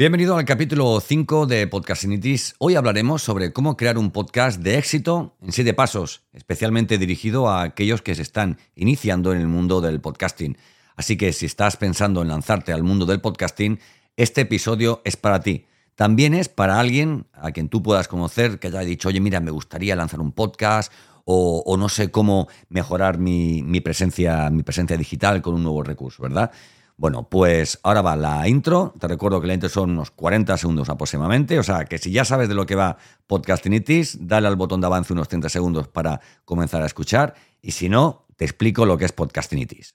Bienvenido al capítulo 5 de Podcastinitis. Hoy hablaremos sobre cómo crear un podcast de éxito en siete pasos, especialmente dirigido a aquellos que se están iniciando en el mundo del podcasting. Así que si estás pensando en lanzarte al mundo del podcasting, este episodio es para ti. También es para alguien a quien tú puedas conocer que haya dicho, oye, mira, me gustaría lanzar un podcast o, no sé cómo mejorar mi, presencia, mi presencia digital con un nuevo recurso, ¿verdad? Bueno, pues ahora va la intro. Te recuerdo que la intro son unos 40 segundos aproximadamente. O sea, que si ya sabes de lo que va Podcastinitis, dale al botón de avance unos 30 segundos para comenzar a escuchar. Y si no, te explico lo que es Podcastinitis.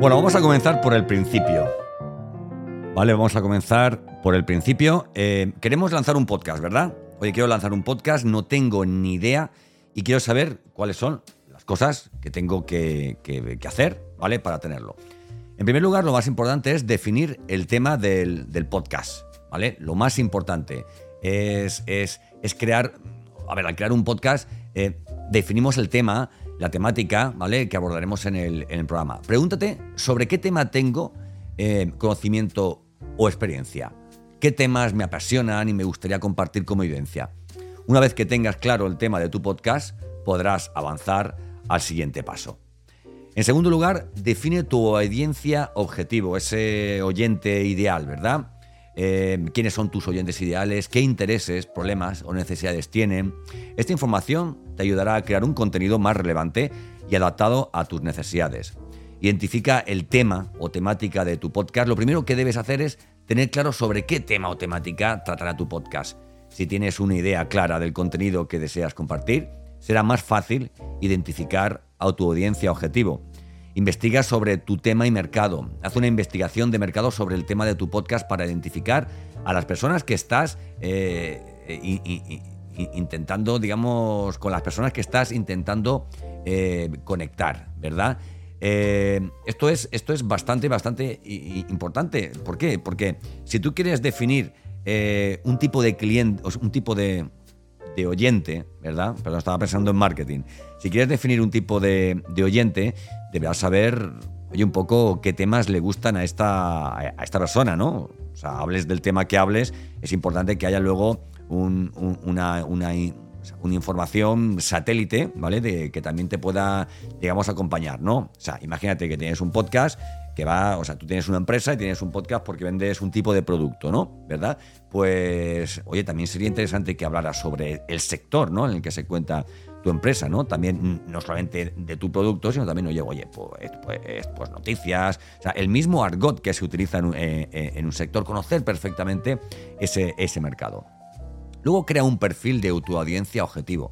Bueno, vamos a comenzar por el principio. Vale, vamos a comenzar por el principio. Eh, queremos lanzar un podcast, ¿verdad? Oye, quiero lanzar un podcast, no tengo ni idea y quiero saber cuáles son las cosas que tengo que, hacer, ¿vale? Para tenerlo. En primer lugar, lo más importante es definir el tema del, podcast. ¿vale? Lo más importante es, es, crear, a ver, al crear un podcast eh, definimos el tema, la temática, ¿vale? Que abordaremos en el, programa. Pregúntate sobre qué tema tengo eh, conocimiento o experiencia. ¿Qué temas me apasionan y me gustaría compartir como evidencia? Una vez que tengas claro el tema de tu podcast, podrás avanzar al siguiente paso. En segundo lugar, define tu audiencia objetivo, ese oyente ideal, ¿verdad? Eh, quiénes son tus oyentes ideales, qué intereses, problemas o necesidades tienen. Esta información te ayudará a crear un contenido más relevante y adaptado a tus necesidades. Identifica el tema o temática de tu podcast. Lo primero que debes hacer es tener claro sobre qué tema o temática tratará tu podcast. Si tienes una idea clara del contenido que deseas compartir, será más fácil identificar a tu audiencia objetivo. Investiga sobre tu tema y mercado. Haz una investigación de mercado sobre el tema de tu podcast para identificar a las personas que estás eh, intentando, digamos, con las personas que estás intentando eh, conectar, ¿verdad? Eh, esto, es, esto es bastante, bastante importante. ¿Por qué? Porque si tú quieres definir un tipo de cliente, un tipo de, de oyente, ¿verdad? Pero estaba pensando en marketing. Si quieres definir un tipo de, oyente, deberás saber oye, un poco qué temas le gustan a esta, a esta persona, ¿no? O sea, hables del tema que hables, es importante que haya luego una, una, información satélite, ¿vale? De, que también te pueda, digamos, acompañar, ¿no? O sea, imagínate que tienes un podcast que va, o sea, tú tienes una empresa y tienes un podcast porque vendes un tipo de producto, ¿no? ¿Verdad? Pues, oye, también sería interesante que hablaras sobre el sector, ¿no? En el que se cuenta tu empresa, ¿no? También no solamente de tu producto, sino también, oye, oye, pues, pues, pues noticias, o sea, el mismo argot que se utiliza en un, eh, eh, en un sector, conocer perfectamente ese, ese mercado. Luego crea un perfil de tu audiencia objetivo.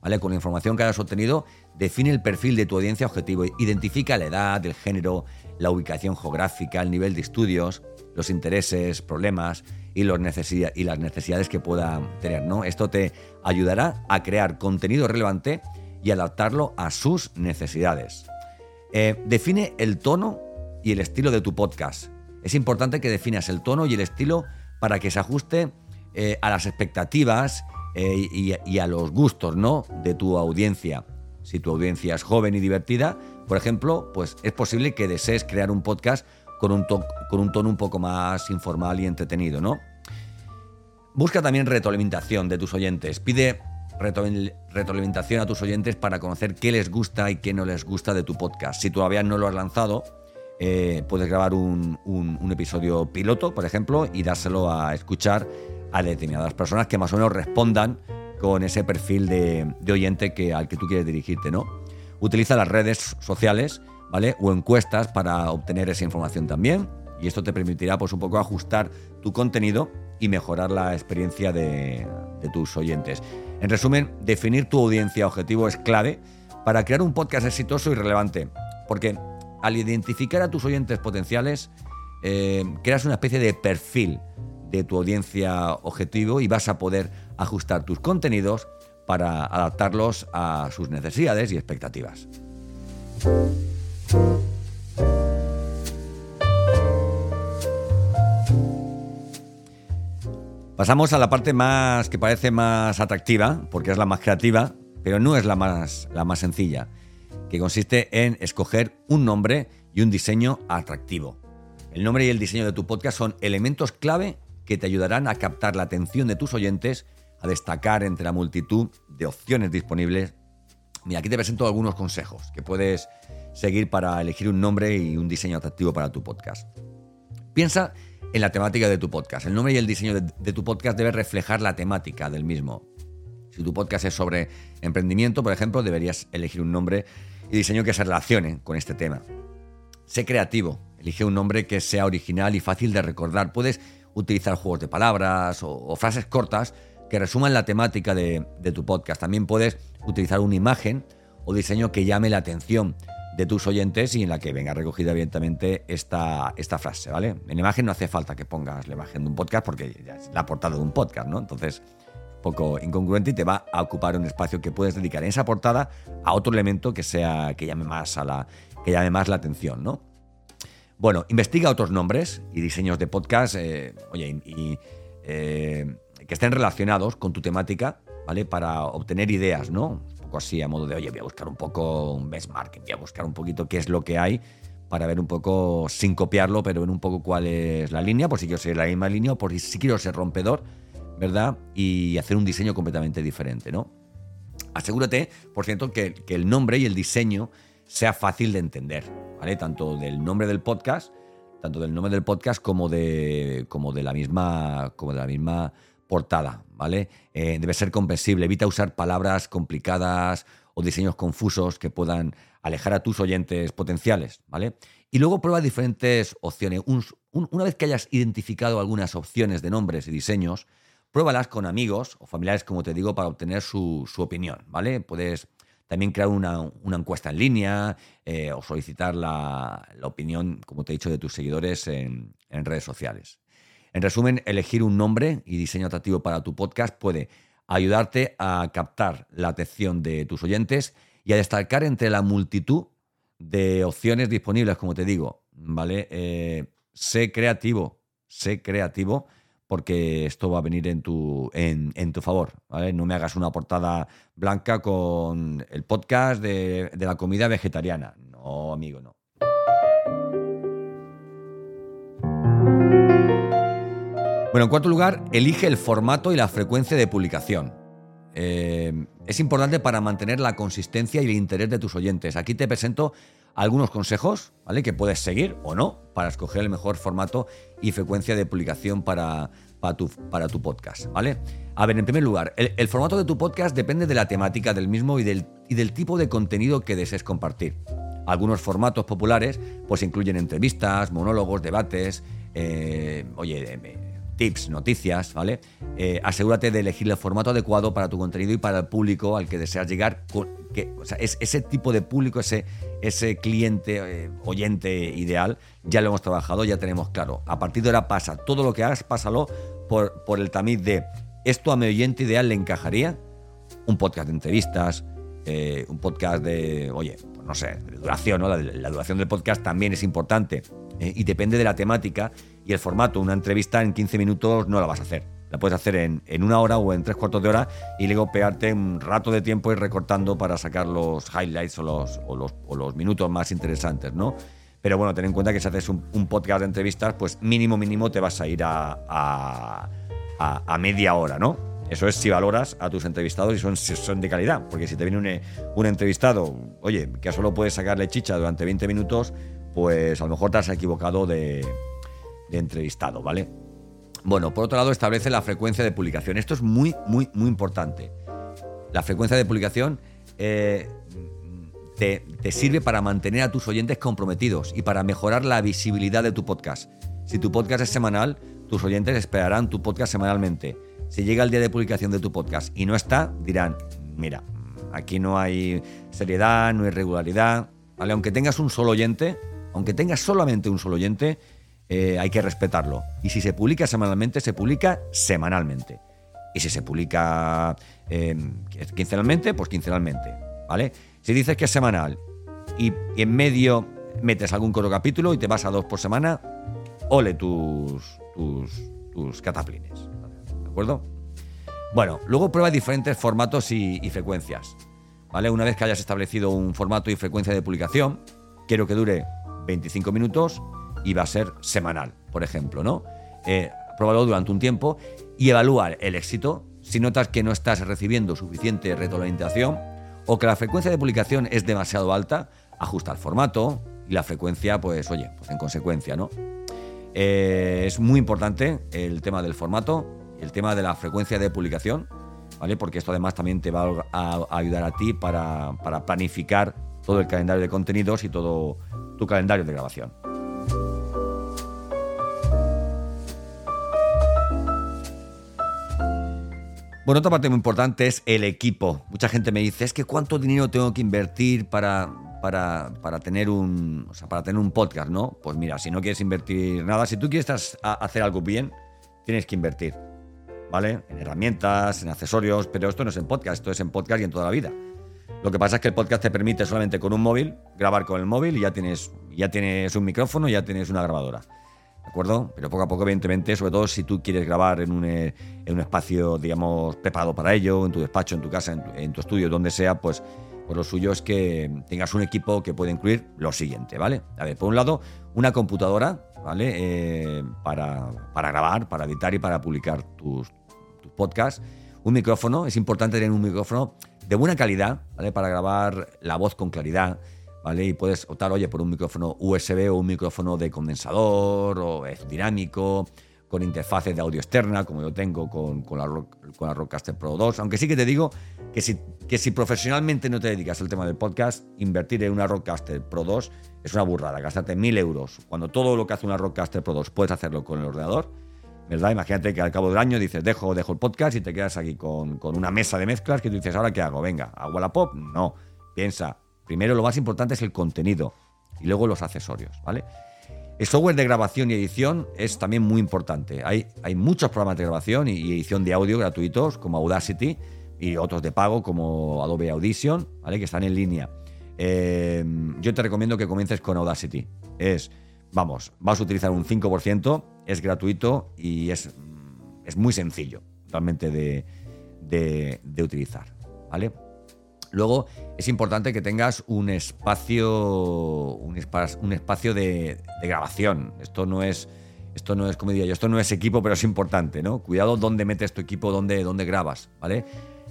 Con la información que hayas obtenido, define el perfil de tu audiencia objetivo, identifica la edad, el género, la ubicación geográfica, el nivel de estudios, los intereses, problemas y, las necesidades que pueda tener. Esto te ayudará a crear contenido relevante y adaptarlo a sus necesidades. Eh, define el tono y el estilo de tu podcast. Es importante que definas el tono y el estilo para que se ajuste eh, a las expectativas eh, y, a los gustos ¿no? de tu audiencia. Si tu audiencia es joven y divertida, por ejemplo, pues es posible que desees crear un podcast con un, con un tono un poco más informal y entretenido, ¿no? Busca también retroalimentación de tus oyentes. Pide retroalimentación a tus oyentes para conocer qué les gusta y qué no les gusta de tu podcast. Si todavía no lo has lanzado, eh, puedes grabar un, episodio piloto, por ejemplo, y dárselo a escuchar a determinadas personas que más o menos respondan con ese perfil de, oyente que, al que tú quieres dirigirte, ¿no? Utiliza las redes sociales, ¿vale? O encuestas para obtener esa información también. Y esto te permitirá, pues, un poco ajustar tu contenido y mejorar la experiencia de, tus oyentes. En resumen, definir tu audiencia objetivo es clave para crear un podcast exitoso y relevante. Porque al identificar a tus oyentes potenciales, eh, creas una especie de perfil de tu audiencia objetivo y vas a poder ajustar tus contenidos para adaptarlos a sus necesidades y expectativas. Pasamos a la parte más que parece más atractiva, porque es la más creativa, pero no es la más, la más sencilla, que consiste en escoger un nombre y un diseño atractivo. El nombre y el diseño de tu podcast son elementos clave que te ayudarán a captar la atención de tus oyentes, a destacar entre la multitud de opciones disponibles. Mira, aquí te presento algunos consejos que puedes seguir para elegir un nombre y un diseño atractivo para tu podcast. Piensa en la temática de tu podcast. El nombre y el diseño de, tu podcast debe reflejar la temática del mismo. Si tu podcast es sobre emprendimiento, por ejemplo, deberías elegir un nombre y diseño que se relacione con este tema. Sé creativo, elige un nombre que sea original y fácil de recordar. Puedes utilizar juegos de palabras o, frases cortas que resuman la temática de, tu podcast. También puedes utilizar una imagen o diseño que llame la atención de tus oyentes y en la que venga recogida evidentemente esta, esta frase, ¿vale? En imagen no hace falta que pongas la imagen de un podcast porque ya es la portada de un podcast, ¿no? Entonces, poco incongruente y te va a ocupar un espacio que puedes dedicar en esa portada a otro elemento que sea que llame más a la que llame más la atención, ¿no? Bueno, investiga otros nombres y diseños de podcast, eh, oye, y, eh, que estén relacionados con tu temática, ¿vale? Para obtener ideas, ¿no? poco así, a modo de, oye, voy a buscar un poco un benchmark, voy a buscar un poquito qué es lo que hay para ver un poco, sin copiarlo, pero ver un poco cuál es la línea, por si quiero ser la misma línea o por si quiero ser rompedor, ¿verdad? Y hacer un diseño completamente diferente, ¿no? Asegúrate, por cierto, que el nombre y el diseño sea fácil de entender, ¿vale? Tanto del nombre del podcast, tanto del nombre del podcast como de, como de la misma, como de la misma portada, ¿vale? Eh, debe ser comprensible, evita usar palabras complicadas o diseños confusos que puedan alejar a tus oyentes potenciales, ¿vale? Y luego prueba diferentes opciones. una vez que hayas identificado algunas opciones de nombres y diseños, pruébalas con amigos o familiares, como te digo, para obtener su, opinión, ¿vale? Puedes también crear una, encuesta en línea eh, o solicitar la, opinión, como te he dicho, de tus seguidores en redes sociales. En resumen, elegir un nombre y diseño atractivo para tu podcast puede ayudarte a captar la atención de tus oyentes y a destacar entre la multitud de opciones disponibles, como te digo, ¿vale? Eh, sé creativo, sé creativo, porque esto va a venir en tu, en, tu favor, ¿vale? No me hagas una portada blanca con el podcast de, de la comida vegetariana. No, amigo, no. Bueno, en cuarto lugar, elige el formato y la frecuencia de publicación. Eh, es importante para mantener la consistencia y el interés de tus oyentes. Aquí te presento algunos consejos, ¿vale? Que puedes seguir o no para escoger el mejor formato y frecuencia de publicación para, para, tu, podcast, ¿vale? A ver, en primer lugar, el, formato de tu podcast depende de la temática del mismo y del, y del tipo de contenido que desees compartir. Algunos formatos populares pues incluyen entrevistas, monólogos, debates, eh, oye, tips, noticias, ¿vale? Eh, asegúrate de elegir el formato adecuado para tu contenido y para el público al que deseas llegar. Que, o sea, es, ese tipo de público, ese, ese cliente, eh, oyente ideal, ya lo hemos trabajado, ya tenemos claro. A partir de ahora pasa, todo lo que hagas, pásalo por, por el tamiz de esto a mi oyente ideal le encajaría. Un podcast de entrevistas, eh, un podcast de, oye, pues no sé, de duración, ¿no? La, duración del podcast también es importante y depende de la temática y el formato. Una entrevista en 15 minutos no la vas a hacer. La puedes hacer en, una hora o en tres cuartos de hora y luego pegarte un rato de tiempo y recortando para sacar los highlights o los, o los, minutos más interesantes, ¿no? Pero bueno, ten en cuenta que si haces un, podcast de entrevistas, pues mínimo, mínimo te vas a ir a, a, media hora, ¿no? Eso es si valoras a tus entrevistados y son, son de calidad. Porque si te viene un, un entrevistado, oye, que solo puedes sacarle chicha durante 20 minutos, pues a lo mejor te has equivocado de, de entrevistado, ¿vale? Bueno, por otro lado, establece la frecuencia de publicación. Esto es muy, muy, muy importante. La frecuencia de publicación eh, te, te sirve para mantener a tus oyentes comprometidos y para mejorar la visibilidad de tu podcast. Si tu podcast es semanal, tus oyentes esperarán tu podcast semanalmente. Si llega el día de publicación de tu podcast y no está, dirán, mira, aquí no hay seriedad, no hay regularidad. ¿vale? Aunque tengas un solo oyente, aunque tengas solamente un solo oyente, eh, hay que respetarlo. Y si se publica semanalmente, se publica semanalmente. Y si se publica eh, quincenalmente, pues quincenalmente. ¿Vale? Si dices que es semanal y, en medio metes algún coro capítulo y te vas a dos por semana, ole tus, tus, tus cataplines. ¿De acuerdo? Bueno, luego prueba diferentes formatos y, y, frecuencias. ¿Vale? Una vez que hayas establecido un formato y frecuencia de publicación, quiero que dure 25 minutos y va a ser semanal, por ejemplo, ¿no? Eh, durante un tiempo y evaluar el éxito. Si notas que no estás recibiendo suficiente retroalimentación o que la frecuencia de publicación es demasiado alta, ajusta el formato y la frecuencia, pues oye, pues en consecuencia, ¿no? Eh, es muy importante el tema del formato el tema de la frecuencia de publicación, ¿vale? Porque esto además también te va a, ayudar a ti para planificar todo el calendario de contenidos y todo tu calendario de grabación. Bueno, otra parte muy importante es el equipo. Mucha gente me dice, es que cuánto dinero tengo que invertir para, para, para, tener un, para tener un podcast, ¿no? Pues mira, si no quieres invertir nada, si tú quieres hacer algo bien, tienes que invertir, ¿vale? En herramientas, en accesorios, pero esto no es en podcast, esto es en podcast y en toda la vida. Lo que pasa es que el podcast te permite solamente con un móvil, grabar con el móvil y ya tienes, ya tienes un micrófono, ya tienes una grabadora. ¿De acuerdo? Pero poco a poco, evidentemente, sobre todo si tú quieres grabar en un, eh, en un espacio, digamos, preparado para ello, en tu despacho, en tu casa, en tu, estudio, donde sea, pues, pues lo suyo es que tengas un equipo que pueda incluir lo siguiente, ¿vale? A ver, por un lado, una computadora, ¿vale? Eh, para, para, grabar, para editar y para publicar tus, tus podcasts. Un micrófono, es importante tener un micrófono de buena calidad, ¿vale? Para grabar la voz con claridad y puedes optar, oye, por un micrófono USB o un micrófono de condensador o es dinámico, con interfaces de audio externa, como yo tengo con, con, la, con la Rodecaster Pro 2. Aunque sí que te digo que si, que si profesionalmente no te dedicas al tema del podcast, invertir en una Rodecaster Pro 2 es una burrada, gastarte mil euros. Cuando todo lo que hace una Rodecaster Pro 2 puedes hacerlo con el ordenador, ¿verdad? Imagínate que al cabo del año dices, dejo, dejo el podcast y te quedas aquí con, con una mesa de mezclas que tú dices, ¿ahora qué hago? Venga, ¿hago la pop? No. Piensa, Primero lo más importante es el contenido y luego los accesorios, ¿vale? El software de grabación y edición es también muy importante. Hay, hay muchos programas de grabación y edición de audio gratuitos como Audacity y otros de pago como Adobe Audition, ¿vale? Que están en línea. Eh, yo te recomiendo que comiences con Audacity. Es, vamos, vas a utilizar un 5%, es gratuito y es, es muy sencillo realmente de, de, de utilizar, ¿vale? Luego es importante que tengas un espacio, un, espacio de, grabación. Esto no es, esto no es, como diría esto no es equipo, pero es importante, ¿no? Cuidado dónde metes tu equipo, dónde, dónde grabas, ¿vale?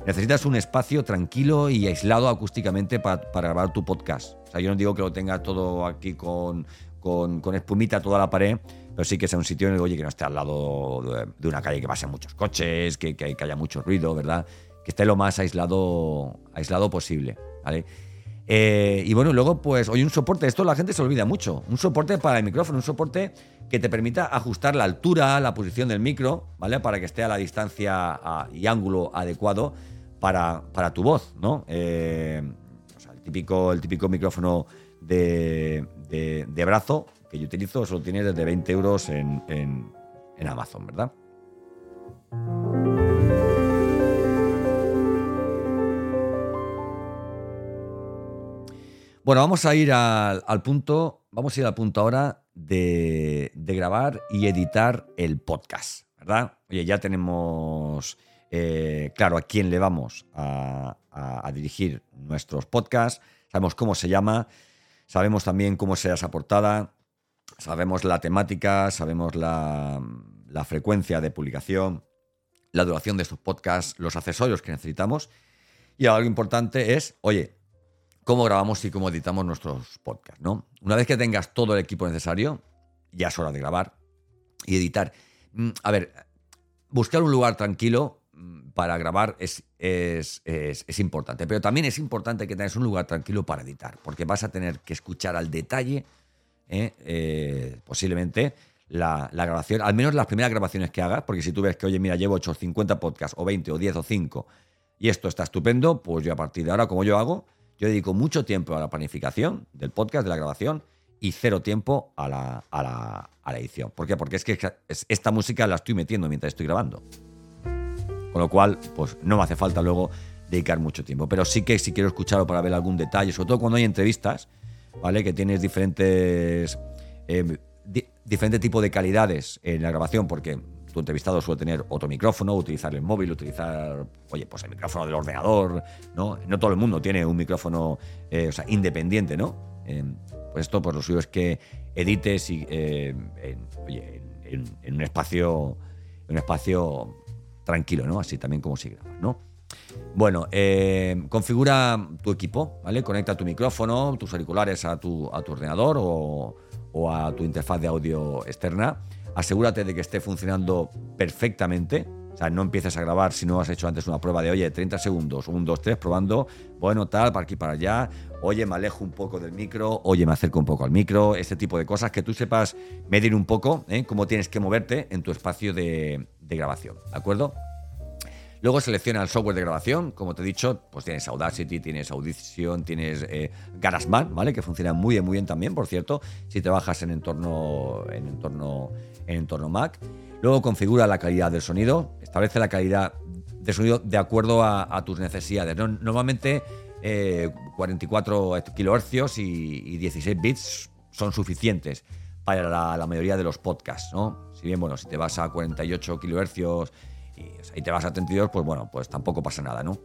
Necesitas un espacio tranquilo y aislado acústicamente para, grabar tu podcast. O sea, yo no digo que lo tengas todo aquí con, con, espumita toda la pared, pero sí que sea un sitio en el oye, que no esté al lado de, una calle que pasen muchos coches, que, que haya mucho ruido, ¿verdad? Que esté lo más aislado, aislado posible. ¿vale? Eh, y bueno, luego, pues, hoy un soporte, esto la gente se olvida mucho. Un soporte para el micrófono, un soporte que te permita ajustar la altura, la posición del micro, ¿vale? Para que esté a la distancia y ángulo adecuado para, para tu voz, ¿no? Eh, el, típico, el típico micrófono de, de, brazo que yo utilizo, eso lo tienes desde 20 euros en, en Amazon, ¿verdad? Bueno, vamos a ir al, punto, vamos a ir al punto ahora de, grabar y editar el podcast, ¿verdad? Oye, ya tenemos eh, claro a quién le vamos a, dirigir nuestros podcasts, sabemos cómo se llama, sabemos también cómo será esa portada, sabemos la temática, sabemos la, la frecuencia de publicación, la duración de estos podcasts, los accesorios que necesitamos. Y algo importante es, oye, cómo grabamos y cómo editamos nuestros podcasts, ¿no? Una vez que tengas todo el equipo necesario, ya es hora de grabar y editar. Mm, a ver, buscar un lugar tranquilo, mm, para grabar es, es, importante. Pero también es importante que tengas un lugar tranquilo para editar, porque vas a tener que escuchar al detalle, ¿eh? Eh, posiblemente, la, grabación, al menos las primeras grabaciones que hagas, porque si tú ves que, oye, mira, llevo 8 50 podcasts, o 20, o 10, o 5, y esto está estupendo, pues yo a partir de ahora, como yo hago, yo dedico mucho tiempo a la planificación del podcast, de la grabación, y cero tiempo a la, a la, a la edición. ¿Por qué? Porque es que esta música la estoy metiendo mientras estoy grabando. Con lo cual, pues no me hace falta luego dedicar mucho tiempo. Pero sí que si quiero escucharlo para ver algún detalle, sobre todo cuando hay entrevistas, ¿vale? Que tienes diferentes, eh, diferente tipo de calidades en la grabación, porque tu entrevistado suele tener otro micrófono, utilizar el móvil, utilizar, oye, pues el micrófono del ordenador, ¿no? No todo el mundo tiene un micrófono, eh, o sea, independiente, ¿no? pues esto, pues lo suyo es que edites y, eh, en, un espacio, en un espacio tranquilo, ¿no? Así también como si grabas, ¿no? Bueno, eh, configura tu equipo, ¿vale? Conecta tu micrófono, tus auriculares a tu, a tu ordenador o, o, a tu interfaz de audio externa. Asegúrate de que esté funcionando perfectamente. O sea, no empieces a grabar si no has hecho antes una prueba de, oye, 30 segundos, 1, 2, 3, probando, bueno, tal, para aquí, para allá, oye, me alejo un poco del micro, oye, me acerco un poco al micro, este tipo de cosas, que tú sepas medir un poco ¿eh? cómo tienes que moverte en tu espacio de, grabación, ¿de acuerdo? Luego selecciona el software de grabación, como te he dicho, pues tienes Audacity, tienes Audition, tienes eh, GarageBand, ¿vale? Que funciona muy bien, muy bien también, por cierto, si trabajas en entorno, en entorno, en entorno Mac. Luego configura la calidad del sonido, establece la calidad de sonido de acuerdo a, tus necesidades. Normalmente 44 eh, kHz y, 16 bits son suficientes para la, mayoría de los podcasts, ¿no? Si bien, bueno, si te vas a 48 kHz y, te vas a 32, pues bueno, pues tampoco pasa nada, ¿no?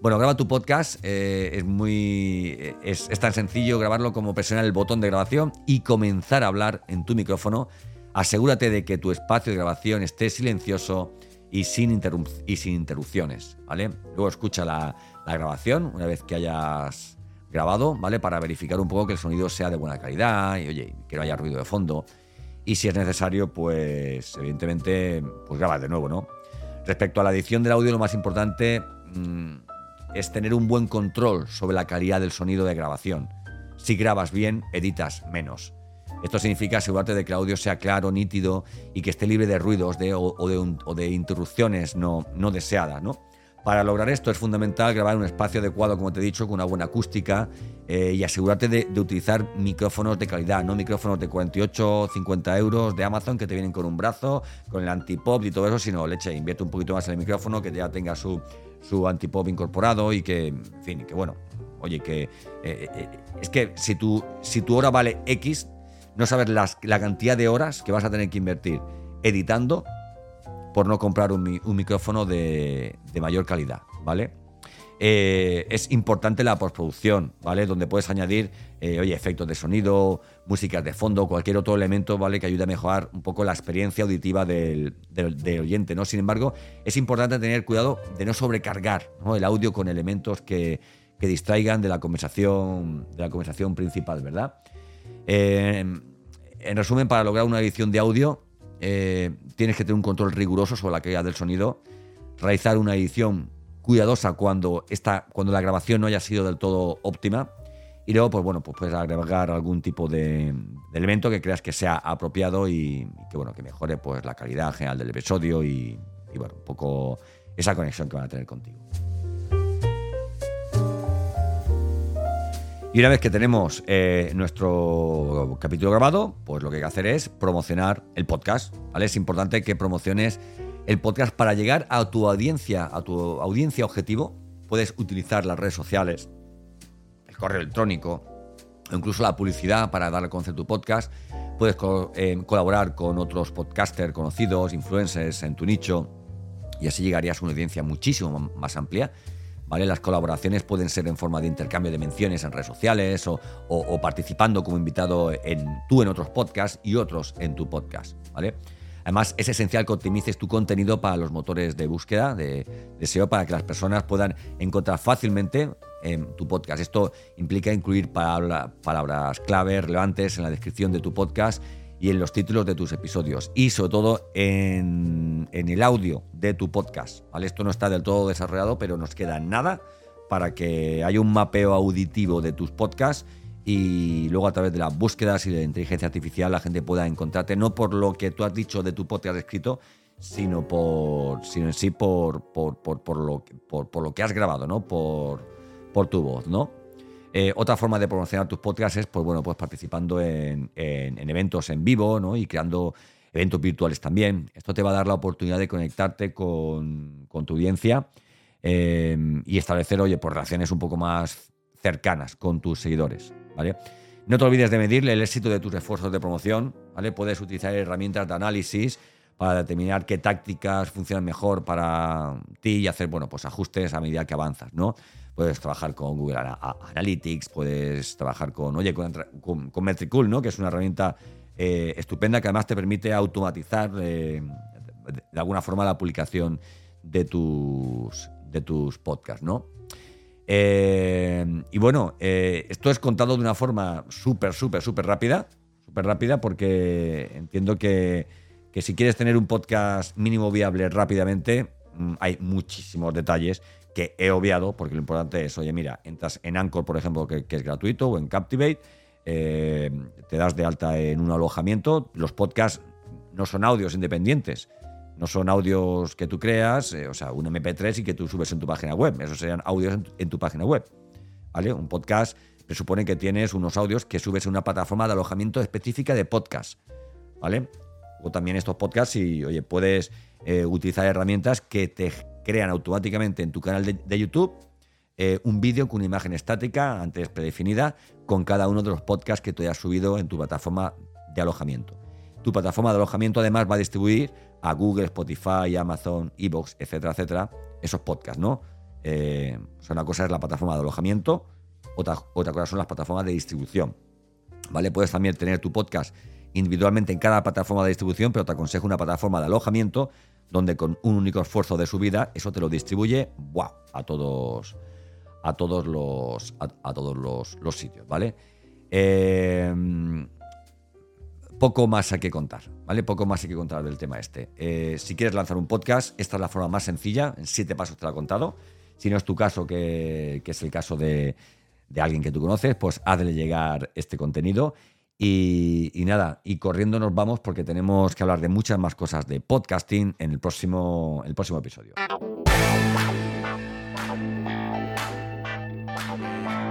Bueno, graba tu podcast, eh, es muy. Es, tan sencillo grabarlo como presionar el botón de grabación y comenzar a hablar en tu micrófono. Asegúrate de que tu espacio de grabación esté silencioso y sin, y sin interrupciones, ¿vale? Luego escucha la, la grabación una vez que hayas grabado, ¿vale? Para verificar un poco que el sonido sea de buena calidad y, oye, que no haya ruido de fondo. Y si es necesario, pues evidentemente, pues graba de nuevo, ¿no? Respecto a la edición del audio, lo más importante mm, es tener un buen control sobre la calidad del sonido de grabación. Si grabas bien, editas menos. Esto significa asegurarte de que el audio sea claro, nítido y que esté libre de ruidos de, o, de, o, de, interrupciones no, no deseadas, ¿no? Para lograr esto es fundamental grabar en un espacio adecuado, como te he dicho, con una buena acústica eh, y asegurarte de, utilizar micrófonos de calidad, no micrófonos de 48 50 euros de Amazon que te vienen con un brazo, con el antipop y todo eso, sino leche, invierte un poquito más en el micrófono, que ya tenga su, su antipop incorporado y que, en fin, que bueno, oye, que eh, eh, es que si tu, si tu hora vale X, no sabes la cantidad de horas que vas a tener que invertir editando por no comprar un, micrófono de, mayor calidad, ¿vale? Eh, es importante la postproducción, ¿vale? Donde puedes añadir, eh, oye, efectos de sonido, músicas de fondo, cualquier otro elemento, ¿vale? Que ayude a mejorar un poco la experiencia auditiva del, oyente, ¿no? Sin embargo, es importante tener cuidado de no sobrecargar el audio con elementos que, distraigan de la conversación, de la conversación principal, ¿verdad? Eh, en resumen, para lograr una edición de audio, eh, tienes que tener un control riguroso sobre la calidad del sonido, realizar una edición cuidadosa cuando, esta, cuando la grabación no haya sido del todo óptima y luego, pues bueno, pues puedes agregar algún tipo de, elemento que creas que sea apropiado y, que bueno, que mejore pues la calidad general del episodio y, y bueno, un poco esa conexión que van a tener contigo. Y una vez que tenemos eh, nuestro capítulo grabado, pues lo que hay que hacer es promocionar el podcast. ¿vale? Es importante que promociones el podcast para llegar a tu audiencia, a tu audiencia objetivo. Puedes utilizar las redes sociales, el correo electrónico o incluso la publicidad para dar a conocer tu podcast. Puedes eh, colaborar con otros podcasters conocidos, influencers en tu nicho y así llegarías a una audiencia muchísimo más amplia las colaboraciones pueden ser en forma de intercambio de menciones en redes sociales o, participando como invitado en, tú en otros podcasts y otros en tu podcast, ¿vale? Además, es esencial que optimices tu contenido para los motores de búsqueda de, SEO para que las personas puedan encontrar fácilmente en tu podcast. Esto implica incluir palabras clave relevantes en la descripción de tu podcast y en los títulos de tus episodios y sobre todo en, en el audio de tu podcast. ¿vale? Esto no está del todo desarrollado, pero nos queda nada para que haya un mapeo auditivo de tus podcasts y luego a través de las búsquedas y de la inteligencia artificial la gente pueda encontrarte no por lo que tú has dicho de tu podcast escrito, sino por sino en sí por, por, por, por lo, por, lo que has grabado, ¿no? Por, por tu voz, ¿no? Eh, otra forma de promocionar tus podcasts es, pues bueno, pues participando en, en, eventos en vivo. Y creando eventos virtuales también. Esto te va a dar la oportunidad de conectarte con, tu audiencia eh, y establecer, oye, pues relaciones un poco más cercanas con tus seguidores. ¿vale? No te olvides de medirle el éxito de tus esfuerzos de promoción, ¿vale? Puedes utilizar herramientas de análisis para determinar qué tácticas funcionan mejor para ti y hacer, bueno, pues ajustes a medida que avanzas, ¿no? Puedes trabajar con Google Analytics, puedes trabajar con, oye, con, Metricool, ¿no? Que es una herramienta eh, estupenda que además te permite automatizar eh, de alguna forma la publicación de tus, de tus podcasts, ¿no? Eh, y bueno, esto es contado de una forma súper, súper, súper rápida. Súper rápida porque entiendo que, si quieres tener un podcast mínimo viable rápidamente, mm, hay muchísimos detalles que he obviado porque lo importante es, oye, mira, entras en Anchor, por ejemplo, que, es gratuito, o en Captivate, eh, te das de alta en un alojamiento. Los podcasts no son audios independientes no son audios que tú creas, eh, o sea, un MP3 y que tú subes en tu página web. Esos serían audios en tu, página web. ¿Vale? Un podcast presupone que tienes unos audios que subes en una plataforma de alojamiento específica de podcast. ¿Vale? O también estos podcasts, y oye, puedes eh, utilizar herramientas que te crean automáticamente en tu canal de, YouTube eh, un vídeo con una imagen estática, antes predefinida, con cada uno de los podcasts que tú hayas subido en tu plataforma de alojamiento. Tu plataforma de alojamiento además va a distribuir a Google, Spotify, Amazon, Evox, etcétera, etcétera, esos podcasts, ¿no? Eh, una cosa es la plataforma de alojamiento, otra, otra cosa son las plataformas de distribución. ¿Vale? Puedes también tener tu podcast individualmente en cada plataforma de distribución, pero te aconsejo una plataforma de alojamiento donde con un único esfuerzo de subida eso te lo distribuye a todos a todos los a, todos los, los, sitios, ¿vale? Eh, poco más hay que contar, ¿vale? Poco más hay que contar del tema este. Eh, si quieres lanzar un podcast, esta es la forma más sencilla, en siete pasos te lo he contado. Si no es tu caso, que, es el caso de, alguien que tú conoces, pues hazle llegar este contenido. Y, nada, y corriendo nos vamos porque tenemos que hablar de muchas más cosas de podcasting en el próximo, el próximo episodio.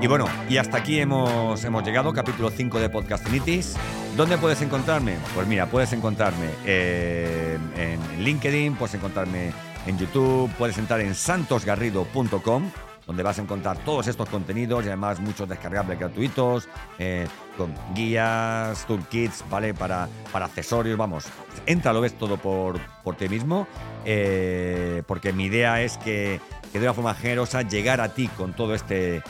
Y bueno, y hasta aquí hemos, hemos llegado, capítulo 5 de Podcastinitis. ¿Dónde puedes encontrarme? Pues mira, puedes encontrarme en, LinkedIn, puedes encontrarme en YouTube, puedes entrar en santosgarrido.com donde vas a encontrar todos estos contenidos y además muchos descargables gratuitos, eh, con guías, toolkits, ¿vale? Para, para accesorios, vamos. Entra, lo ves todo por, por ti mismo, eh, porque mi idea es que, que de una forma generosa llegar a ti con todo este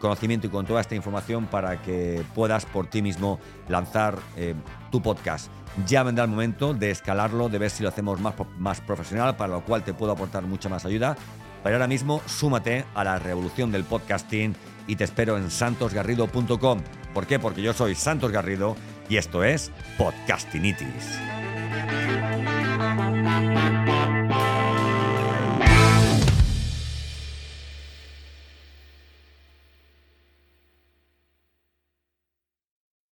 conocimiento y con toda esta información para que puedas por ti mismo lanzar eh, tu podcast. Ya vendrá el momento de escalarlo, de ver si lo hacemos más, más profesional, para lo cual te puedo aportar mucha más ayuda. Pero ahora mismo súmate a la revolución del podcasting y te espero en santosgarrido.com. ¿Por qué? Porque yo soy Santos Garrido y esto es Podcastinitis.